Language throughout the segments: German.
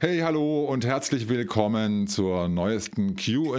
Hey, hallo und herzlich willkommen zur neuesten QA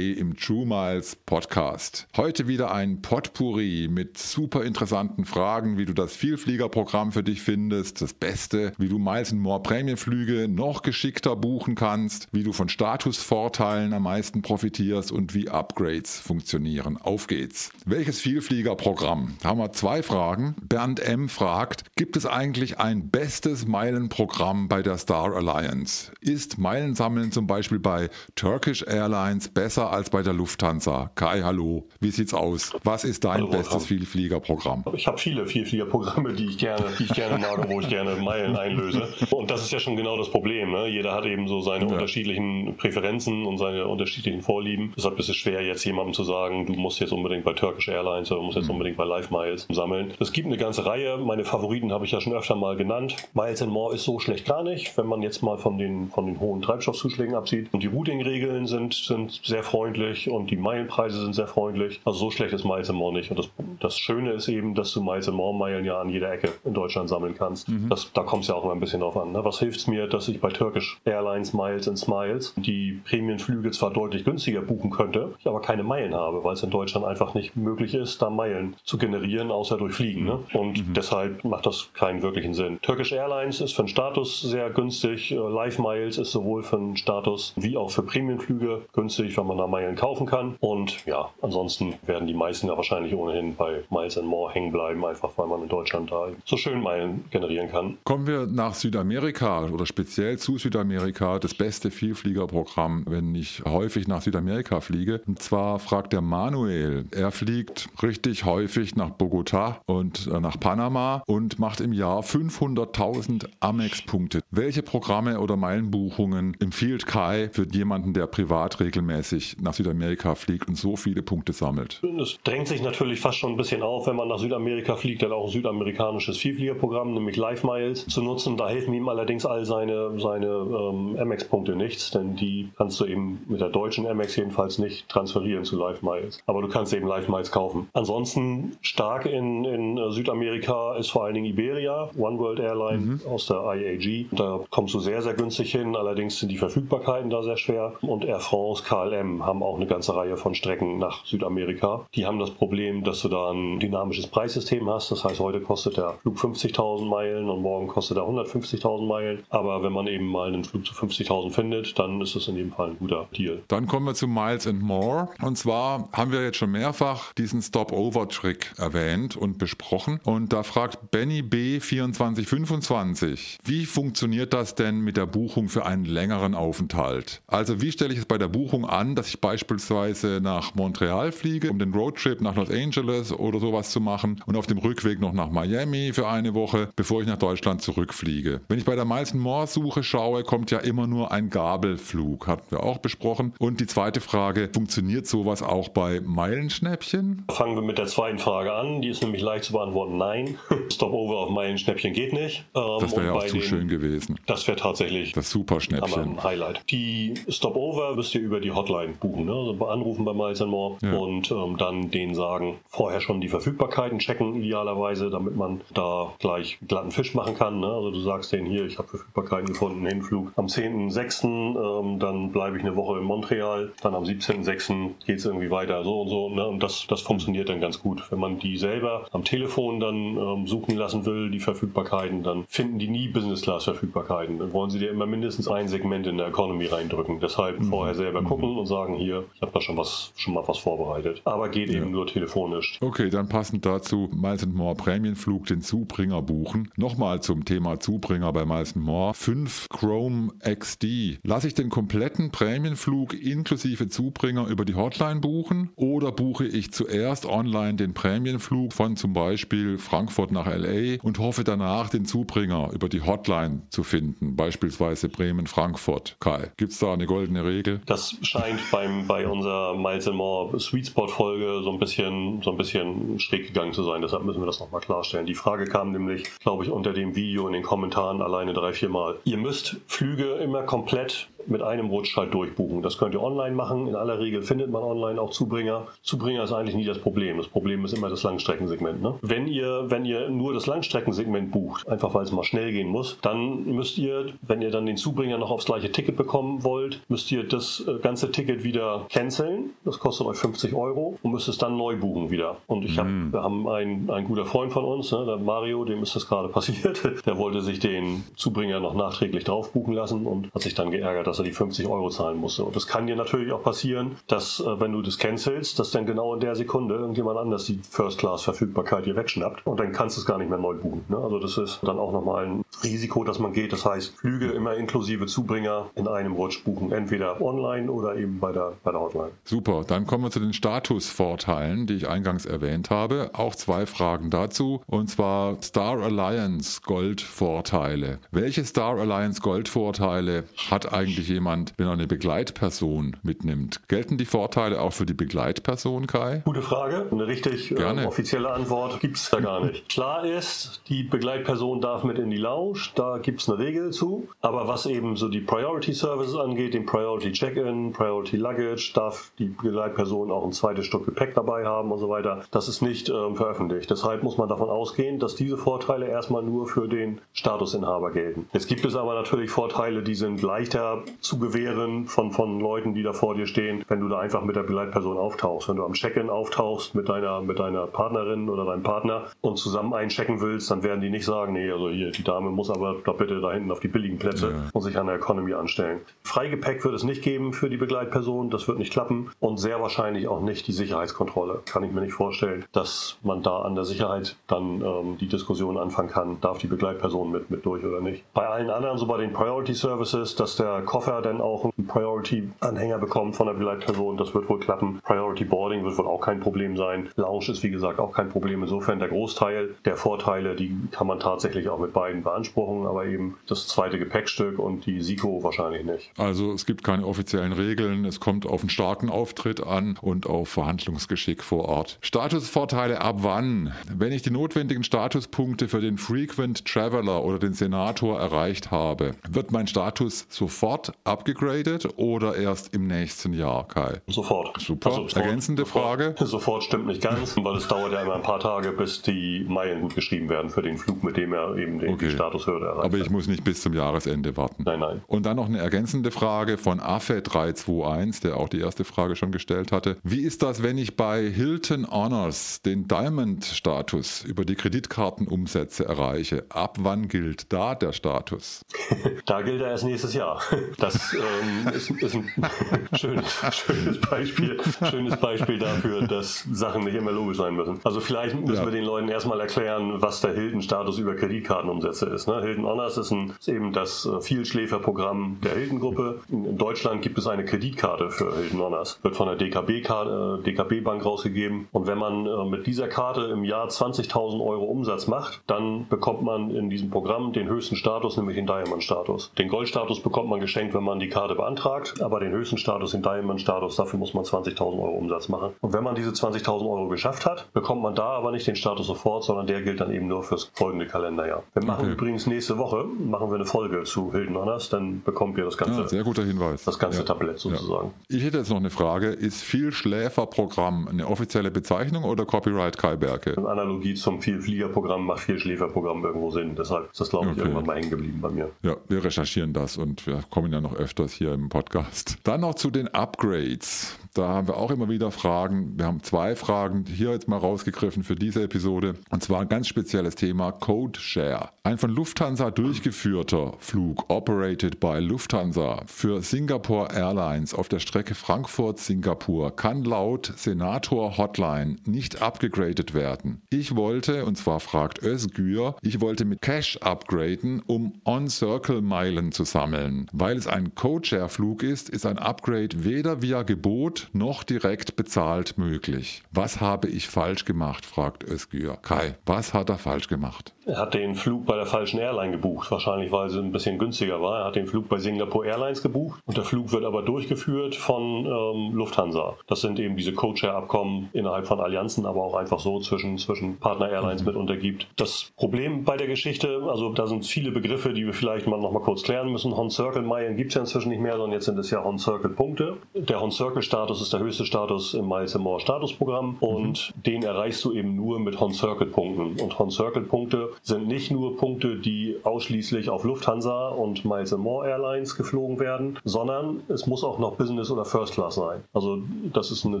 im True Miles Podcast. Heute wieder ein Potpourri mit super interessanten Fragen, wie du das Vielfliegerprogramm für dich findest, das Beste, wie du Miles More Prämienflüge noch geschickter buchen kannst, wie du von Statusvorteilen am meisten profitierst und wie Upgrades funktionieren. Auf geht's. Welches Vielfliegerprogramm? Da haben wir zwei Fragen. Bernd M. fragt, gibt es eigentlich ein bestes Meilenprogramm bei der Star Alliance? Ist Meilensammeln zum Beispiel bei Turkish Airlines besser als bei der Lufthansa? Kai, hallo. Wie sieht's aus? Was ist dein hallo, bestes Vielfliegerprogramm? Ich habe viele Vielfliegerprogramme, die ich gerne, die ich gerne mag, wo ich gerne Meilen einlöse. Und das ist ja schon genau das Problem. Ne? Jeder hat eben so seine ja. unterschiedlichen Präferenzen und seine unterschiedlichen Vorlieben. Deshalb ist es schwer, jetzt jemandem zu sagen, du musst jetzt unbedingt bei Turkish Airlines oder du musst jetzt mhm. unbedingt bei Live Miles sammeln. Es gibt eine ganze Reihe. Meine Favoriten habe ich ja schon öfter mal genannt. Miles and More ist so schlecht gar nicht, wenn man jetzt mal von den von den hohen Treibstoffzuschlägen absieht. Und die Routing-Regeln sind, sind sehr freundlich und die Meilenpreise sind sehr freundlich. Also so schlecht ist Miles More nicht. Und das, das Schöne ist eben, dass du Miles More Meilen ja an jeder Ecke in Deutschland sammeln kannst. Mhm. Das, da kommt es ja auch immer ein bisschen drauf an. Ne? Was hilft es mir, dass ich bei Turkish Airlines Miles and Smiles die Prämienflüge zwar deutlich günstiger buchen könnte, ich aber keine Meilen habe, weil es in Deutschland einfach nicht möglich ist, da Meilen zu generieren, außer durch Fliegen. Ne? Und mhm. deshalb macht das keinen wirklichen Sinn. Turkish Airlines ist für den Status sehr günstig. Äh, Live 5 Miles ist sowohl für den Status wie auch für Prämienflüge günstig, wenn man da Meilen kaufen kann. Und ja, ansonsten werden die meisten ja wahrscheinlich ohnehin bei Miles and More hängen bleiben, einfach weil man in Deutschland da so schön Meilen generieren kann. Kommen wir nach Südamerika oder speziell zu Südamerika, das beste Vielfliegerprogramm, wenn ich häufig nach Südamerika fliege. Und zwar fragt der Manuel, er fliegt richtig häufig nach Bogota und äh, nach Panama und macht im Jahr 500.000 Amex-Punkte. Welche Programme oder Meilenbuchungen empfiehlt Kai für jemanden, der privat regelmäßig nach Südamerika fliegt und so viele Punkte sammelt? Es drängt sich natürlich fast schon ein bisschen auf, wenn man nach Südamerika fliegt, dann auch ein südamerikanisches Vielfliegerprogramm, nämlich Live Miles, zu nutzen. Da helfen ihm allerdings all seine, seine ähm, Amex-Punkte nichts, denn die kannst du eben mit der deutschen Amex jedenfalls nicht transferieren zu Live Miles. Aber du kannst eben Live Miles kaufen. Ansonsten stark in, in äh, Südamerika ist vor allen Dingen Iberia, One World Airline mhm. aus der IAG. Da kommst du sehr, sehr günstig hin, allerdings sind die Verfügbarkeiten da sehr schwer. Und Air France, KLM haben auch eine ganze Reihe von Strecken nach Südamerika. Die haben das Problem, dass du da ein dynamisches Preissystem hast. Das heißt, heute kostet der Flug 50.000 Meilen und morgen kostet er 150.000 Meilen. Aber wenn man eben mal einen Flug zu 50.000 findet, dann ist es in jedem Fall ein guter Deal. Dann kommen wir zu Miles and More. Und zwar haben wir jetzt schon mehrfach diesen Stop-Over-Trick erwähnt und besprochen. Und da fragt Benny B2425, wie funktioniert das denn mit der Buchung für einen längeren Aufenthalt. Also wie stelle ich es bei der Buchung an, dass ich beispielsweise nach Montreal fliege, um den Roadtrip nach Los Angeles oder sowas zu machen und auf dem Rückweg noch nach Miami für eine Woche, bevor ich nach Deutschland zurückfliege. Wenn ich bei der Miles More Suche schaue, kommt ja immer nur ein Gabelflug, hatten wir auch besprochen. Und die zweite Frage, funktioniert sowas auch bei Meilenschnäppchen? Fangen wir mit der zweiten Frage an, die ist nämlich leicht zu beantworten, nein. Stopover auf Meilenschnäppchen geht nicht. das wäre ja auch zu den, schön gewesen. Das wäre tatsächlich das Superschnäppchen. Highlight. Die Stopover wirst du über die Hotline buchen, ne? also anrufen bei Miles More ja. und ähm, dann denen sagen, vorher schon die Verfügbarkeiten checken idealerweise, damit man da gleich glatten Fisch machen kann. Ne? Also du sagst denen hier, ich habe Verfügbarkeiten gefunden, Hinflug am 10.06., ähm, dann bleibe ich eine Woche in Montreal, dann am 17.06. geht es irgendwie weiter, so und so. Ne? Und das, das funktioniert dann ganz gut. Wenn man die selber am Telefon dann ähm, suchen lassen will, die Verfügbarkeiten, dann finden die nie Business Class Verfügbarkeiten. Dann wollen sie dir immer mindestens ein Segment in der Economy reindrücken. Deshalb mhm. vorher selber mhm. gucken und sagen, hier, ich habe da schon was schon mal was vorbereitet. Aber geht ja. eben nur telefonisch. Okay, dann passend dazu Miles More Prämienflug den Zubringer buchen. Nochmal zum Thema Zubringer bei Miles More. 5 Chrome XD. Lasse ich den kompletten Prämienflug inklusive Zubringer über die Hotline buchen oder buche ich zuerst online den Prämienflug von zum Beispiel Frankfurt nach LA und hoffe danach den Zubringer über die Hotline zu finden, beispielsweise beispielsweise Bremen-Frankfurt. Kai, gibt es da eine goldene Regel? Das scheint beim, bei unserer Miles More Sweet Spot Folge so ein bisschen, so ein bisschen schräg gegangen zu sein. Deshalb müssen wir das nochmal klarstellen. Die Frage kam nämlich, glaube ich, unter dem Video in den Kommentaren alleine drei, vier Mal. Ihr müsst Flüge immer komplett mit einem Rutsch halt durchbuchen. Das könnt ihr online machen. In aller Regel findet man online auch Zubringer. Zubringer ist eigentlich nie das Problem. Das Problem ist immer das Langstreckensegment. Ne? Wenn ihr, wenn ihr nur das Langstreckensegment bucht, einfach weil es mal schnell gehen muss, dann müsst ihr, wenn ihr dann den Zubringer noch aufs gleiche Ticket bekommen wollt, müsst ihr das äh, ganze Ticket wieder canceln. Das kostet euch 50 Euro und müsst es dann neu buchen wieder. Und ich hab, mm. wir haben einen, einen guter Freund von uns, ne, der Mario, dem ist das gerade passiert. Der wollte sich den Zubringer noch nachträglich drauf buchen lassen und hat sich dann geärgert, dass er die 50 Euro zahlen musste. Und das kann dir natürlich auch passieren, dass äh, wenn du das cancelst, dass dann genau in der Sekunde irgendjemand anders die First-Class-Verfügbarkeit dir wegschnappt und dann kannst du es gar nicht mehr neu buchen. Ne? Also das ist dann auch nochmal ein Risiko, dass man geht. Das heißt, Flüge immer inklusive Zubringer in einem Rutsch buchen, entweder online oder eben bei der, bei der Hotline. Super, dann kommen wir zu den Statusvorteilen, die ich eingangs erwähnt habe. Auch zwei Fragen dazu, und zwar Star Alliance Gold-Vorteile. Welche Star Alliance Gold-Vorteile hat eigentlich jemand, wenn er eine Begleitperson mitnimmt? Gelten die Vorteile auch für die Begleitperson, Kai? Gute Frage. Eine richtig äh, offizielle Antwort gibt es da gar nicht. Klar ist, die Begleitperson darf mit in die Lounge, da gibt es eine Regel zu. Aber was eben so die Priority Services angeht, den Priority Check-in, Priority Luggage, darf die Begleitperson auch ein zweites Stück Gepäck dabei haben und so weiter. Das ist nicht ähm, veröffentlicht. Deshalb muss man davon ausgehen, dass diese Vorteile erstmal nur für den Statusinhaber gelten. Jetzt gibt es aber natürlich Vorteile, die sind leichter zu gewähren von, von Leuten, die da vor dir stehen, wenn du da einfach mit der Begleitperson auftauchst. Wenn du am Check-in auftauchst mit deiner, mit deiner Partnerin oder deinem Partner und zusammen einchecken willst, dann werden die nicht sagen, nee, also hier, die Dame muss aber da bitte da hinten auf die billigen Plätze ja. und sich an der Economy anstellen. Freigepäck wird es nicht geben für die Begleitperson, das wird nicht klappen und sehr wahrscheinlich auch nicht die Sicherheitskontrolle. Kann ich mir nicht vorstellen, dass man da an der Sicherheit dann ähm, die Diskussion anfangen kann, darf die Begleitperson mit, mit durch oder nicht. Bei allen anderen, so bei den Priority Services, dass der Koffer dann auch einen Priority-Anhänger bekommt von der Begleitperson, das wird wohl klappen. Priority Boarding wird wohl auch kein Problem sein. Lounge ist wie gesagt auch kein Problem. Insofern der Großteil der Vorteile, die kann man tatsächlich auch mit beiden beanspruchen, aber eben das zweite Gepäckstück und die SICO wahrscheinlich nicht. Also es gibt keine offiziellen Regeln, es kommt auf einen starken Auftritt an und auf Verhandlungsgeschick vor Ort. Statusvorteile ab wann? Wenn ich die notwendigen Statuspunkte für den Frequent Traveler oder den Senator erreicht habe, wird mein Status sofort abgegradet oder erst im nächsten Jahr, Kai? Sofort. Super. Also, Ergänzende sofort, Frage? Sofort stimmt nicht ganz, weil es dauert ja immer ein paar Tage, bis die Meilen gut geschrieben werden für den Flug, mit dem er eben den okay. Statushürde erreicht. Aber ich muss nicht bis zum Jahresende warten. Nein, nein. Und dann noch eine ergänzende Frage von AFE321, der auch die erste Frage schon gestellt hatte. Wie ist das, wenn ich bei Hilton Honors den Diamond-Status über die Kreditkartenumsätze erreiche? Ab wann gilt da der Status? da gilt er erst nächstes Jahr. Das ähm, ist, ist, ein schönes, schönes, Beispiel, schönes Beispiel dafür, dass Sachen nicht immer logisch sein müssen. Also vielleicht müssen ja. wir den Leuten erstmal erklären, was der Hilton-Status über Kreditkartenumsätze ist. Ne? Hilton Honors ist, ein, ist eben das äh, Vielschläferprogramm der Hilton-Gruppe. In Deutschland gibt es eine Kreditkarte für Hilton Honors. Wird von der DKB, äh, DKB Bank rausgegeben. Und wenn man äh, mit dieser Karte im Jahr 20.000 Euro Umsatz macht, dann bekommt man in diesem Programm den höchsten Status, nämlich den Diamond-Status. Den Gold-Status bekommt man geschenkt, wenn man die Karte beantragt, aber den höchsten Status, den Diamond-Status, dafür muss man 20.000 Euro Umsatz machen. Und wenn man diese 20.000 Euro geschafft hat, bekommt man da aber nicht den Status sofort, sondern der gilt dann eben nur fürs folgende Kalenderjahr. Wir machen okay. übrigens nächste Woche machen wir eine Folge zu Hilden Honors, dann bekommt ihr das ganze, ja, sehr guter Hinweis. Das ganze ja. Tablett sozusagen. Ja. Ich hätte jetzt noch eine Frage. Ist Vielschläferprogramm eine offizielle Bezeichnung oder Copyright Kai Berke? In Analogie zum Vielfliegerprogramm macht Vielschläferprogramm irgendwo Sinn. Deshalb ist das, glaube ich, okay. irgendwann mal hängen geblieben bei mir. Ja, wir recherchieren das und wir kommen ja noch öfters hier im Podcast. Dann noch zu den Upgrades. Da haben wir auch immer wieder Fragen. Wir haben zwei Fragen hier jetzt mal rausgegriffen für diese Episode. Und zwar ein ganz spezielles Thema Code Share. Ein von Lufthansa durchgeführter Flug, operated by Lufthansa, für Singapore Airlines auf der Strecke Frankfurt-Singapur kann laut Senator Hotline nicht abgegradet werden. Ich wollte, und zwar fragt Özgür, ich wollte mit Cash upgraden, um On-Circle-Meilen zu sammeln. Weil es ein Codeshare-Flug ist, ist ein Upgrade weder via Gebot noch direkt bezahlt möglich. Was habe ich falsch gemacht, fragt Özgür. Kai, was hat er falsch gemacht? Er hat den Flug bei der falschen Airline gebucht, wahrscheinlich weil sie ein bisschen günstiger war. Er hat den Flug bei Singapore Airlines gebucht und der Flug wird aber durchgeführt von ähm, Lufthansa. Das sind eben diese Co-Share-Abkommen innerhalb von Allianzen, aber auch einfach so zwischen, zwischen Partner-Airlines mhm. mit untergibt. Das Problem bei der Geschichte, also da sind viele Begriffe, die wir vielleicht mal noch mal kurz klären müssen. Hon Circle Meilen gibt es ja inzwischen nicht mehr, sondern jetzt sind es ja Hon Circle Punkte. Der Hon Circle Status ist der höchste Status im Miles More Statusprogramm und mhm. den erreichst du eben nur mit Hon Circle Punkten. Und Hon Circle Punkte sind nicht nur Punkte, die ausschließlich auf Lufthansa und Miles More Airlines geflogen werden, sondern es muss auch noch Business oder First Class sein. Also das ist eine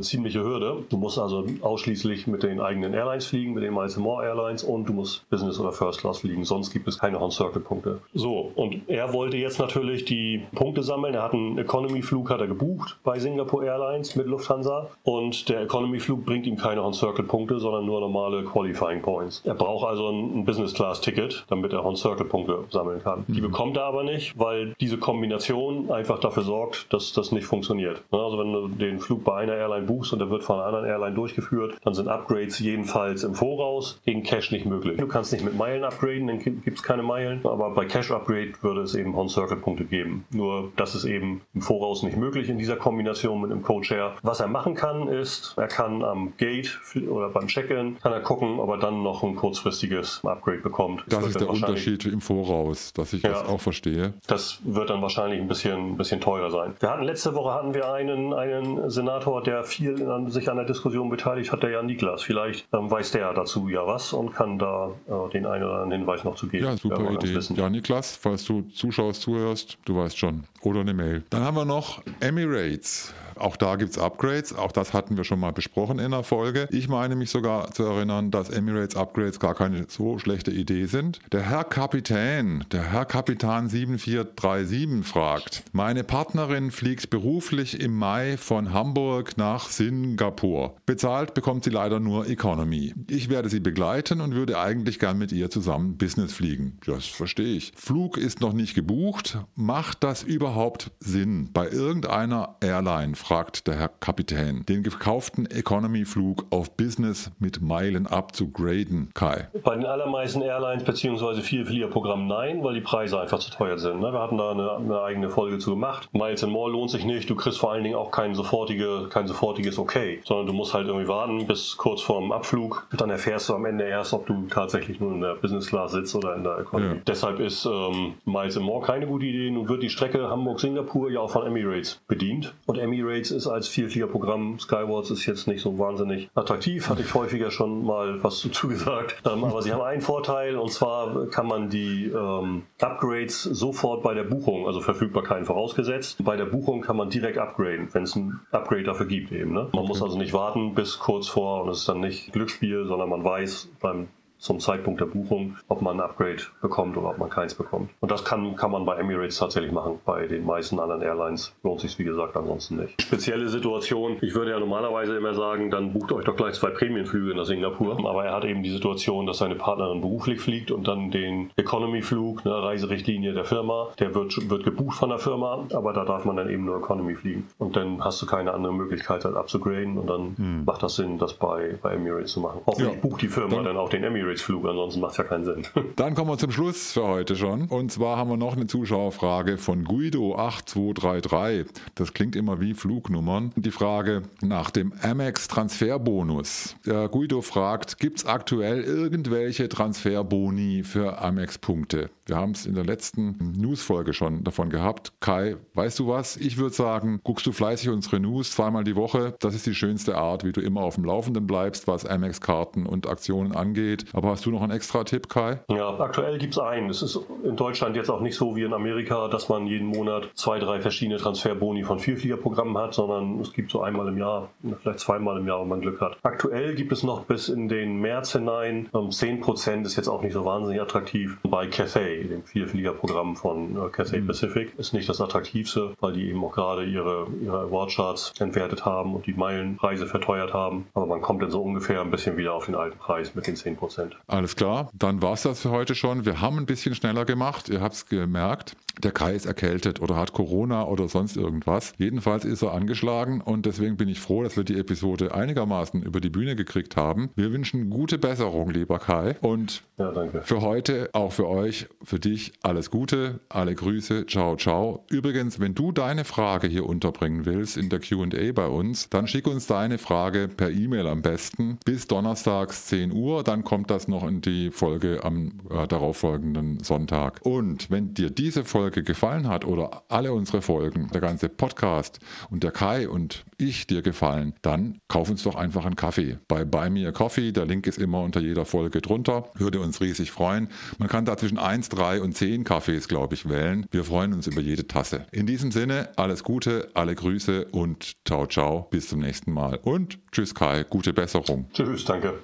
ziemliche Hürde. Du musst also ausschließlich mit den eigenen Airlines fliegen, mit den Miles More Airlines und du musst Business oder First Class fliegen. Sonst gibt es keine Hon Circle Punkte. So, und er wollte jetzt natürlich die Punkte sammeln. Er hat einen Economy-Flug hat er gebucht bei Singapore Airlines mit Lufthansa und der Economy-Flug bringt ihm keine Hon Circle Punkte, sondern nur normale Qualifying Points. Er braucht also ein Business Class Ticket, damit er Hon Circle Punkte sammeln kann. Mhm. Die bekommt er aber nicht, weil diese Kombination einfach dafür sorgt, dass das nicht funktioniert. Also wenn du den Flug bei einer Airline buchst und der wird von einer anderen Airline durchgeführt, dann sind Upgrades jedenfalls im Voraus gegen Cash nicht möglich. Du kannst nicht mit Meilen upgraden, dann gibt es keine Meilen, aber bei Cash Upgrade würde es eben Hon Circle Punkte geben. Nur das ist eben im Voraus nicht möglich in dieser Kombination mit dem Code Share. Was er machen kann, ist, er kann am Gate oder beim Check-in kann er gucken, ob er dann noch ein kurzfristiges Upgrade bekommt. Das, das ist der Unterschied im Voraus, dass ich ja, das auch verstehe. Das wird dann wahrscheinlich ein bisschen, ein bisschen teurer sein. Wir hatten letzte Woche hatten wir einen, einen Senator, der viel an, sich an der Diskussion beteiligt hat, der Jan Niklas. Vielleicht ähm, weiß der dazu ja was und kann da äh, den einen oder anderen Hinweis noch zu geben. Ja, super Idee. Ja, Niklas, falls du zuschaust, zuhörst, du weißt schon. Oder eine Mail. Dann haben wir noch Emirates. Auch da gibt es Upgrades, auch das hatten wir schon mal besprochen in der Folge. Ich meine mich sogar zu erinnern, dass Emirates Upgrades gar keine so schlechte Idee sind. Der Herr Kapitän, der Herr Kapitän 7437 fragt, meine Partnerin fliegt beruflich im Mai von Hamburg nach Singapur. Bezahlt bekommt sie leider nur Economy. Ich werde sie begleiten und würde eigentlich gern mit ihr zusammen Business fliegen. Das verstehe ich. Flug ist noch nicht gebucht. Macht das überhaupt Sinn bei irgendeiner Airline? Fragt der Herr Kapitän, den gekauften Economy-Flug auf Business mit Meilen abzugraden, Kai? Bei den allermeisten Airlines bzw. Vielfliegerprogrammen nein, weil die Preise einfach zu teuer sind. Ne? Wir hatten da eine, eine eigene Folge zu gemacht. Miles and More lohnt sich nicht. Du kriegst vor allen Dingen auch kein, sofortige, kein sofortiges Okay, sondern du musst halt irgendwie warten bis kurz vorm Abflug. Dann erfährst du am Ende erst, ob du tatsächlich nur in der Business Class sitzt oder in der Economy. Ja. Deshalb ist ähm, Miles and More keine gute Idee. Nun wird die Strecke Hamburg-Singapur ja auch von Emirates bedient. Und Emirates Emirates ist als Vielfliegerprogramm. Skywards ist jetzt nicht so wahnsinnig attraktiv, hatte ich häufiger schon mal was dazu gesagt. Ähm, aber sie haben einen Vorteil und zwar kann man die ähm, Upgrades sofort bei der Buchung, also Verfügbarkeiten vorausgesetzt, bei der Buchung kann man direkt upgraden, wenn es ein Upgrade dafür gibt eben. Ne? Man muss also nicht warten bis kurz vor und es ist dann nicht Glücksspiel, sondern man weiß beim zum Zeitpunkt der Buchung, ob man ein Upgrade bekommt oder ob man keins bekommt. Und das kann, kann man bei Emirates tatsächlich machen. Bei den meisten anderen Airlines lohnt sich wie gesagt ansonsten nicht. Spezielle Situation, ich würde ja normalerweise immer sagen, dann bucht euch doch gleich zwei Prämienflüge nach Singapur. Aber er hat eben die Situation, dass seine Partnerin beruflich fliegt und dann den Economy-Flug, eine Reiserichtlinie der Firma, der wird, wird gebucht von der Firma, aber da darf man dann eben nur Economy fliegen. Und dann hast du keine andere Möglichkeit, halt abzugraden und dann hm. macht das Sinn, das bei, bei Emirates zu machen. Hoffentlich ja. bucht die Firma dann, dann auch den Emirates Emirates-Flug, ansonsten macht es ja keinen Sinn. Dann kommen wir zum Schluss für heute schon. Und zwar haben wir noch eine Zuschauerfrage von Guido8233. Das klingt immer wie Flugnummern. Die Frage nach dem Amex-Transferbonus. Der Guido fragt, gibt es aktuell irgendwelche Transferboni für Amex-Punkte? Wir haben es in der letzten News-Folge schon davon gehabt. Kai, weißt du was? Ich würde sagen, guckst du fleißig unsere News zweimal die Woche. Das ist die schönste Art, wie du immer auf dem Laufenden bleibst, was Amex-Karten und Aktionen angeht. Aber hast du noch einen extra Tipp, Kai? Ja, aktuell gibt es einen. Es ist in Deutschland jetzt auch nicht so wie in Amerika, dass man jeden Monat zwei, drei verschiedene Transferboni von Vielfliegerprogrammen hat, sondern es gibt so einmal im Jahr, vielleicht zweimal im Jahr, wenn man Glück hat. Aktuell gibt es noch bis in den März hinein 10 ähm, Prozent, ist jetzt auch nicht so wahnsinnig attraktiv, bei Cathay. Dem Vierfliegerprogramm von äh, Cathay mhm. Pacific. Ist nicht das attraktivste, weil die eben auch gerade ihre, ihre Awardcharts entwertet haben und die Meilenpreise verteuert haben. Aber man kommt dann so ungefähr ein bisschen wieder auf den alten Preis mit den 10 Prozent. Alles klar, dann war es das für heute schon. Wir haben ein bisschen schneller gemacht. Ihr habt es gemerkt. Der Kai ist erkältet oder hat Corona oder sonst irgendwas. Jedenfalls ist er angeschlagen und deswegen bin ich froh, dass wir die Episode einigermaßen über die Bühne gekriegt haben. Wir wünschen gute Besserung, lieber Kai. Und ja, für heute, auch für euch, für dich, alles Gute, alle Grüße, ciao, ciao. Übrigens, wenn du deine Frage hier unterbringen willst in der QA bei uns, dann schick uns deine Frage per E-Mail am besten bis donnerstags 10 Uhr. Dann kommt das noch in die Folge am äh, darauffolgenden Sonntag. Und wenn dir diese Folge gefallen hat oder alle unsere Folgen, der ganze Podcast und der Kai und ich dir gefallen, dann kauf uns doch einfach einen Kaffee bei Buy Me a Coffee. Der Link ist immer unter jeder Folge drunter. Würde uns riesig freuen. Man kann da zwischen 1, 3 und 10 Kaffees, glaube ich, wählen. Wir freuen uns über jede Tasse. In diesem Sinne, alles Gute, alle Grüße und ciao, ciao. Bis zum nächsten Mal. Und tschüss Kai, gute Besserung. Tschüss, danke.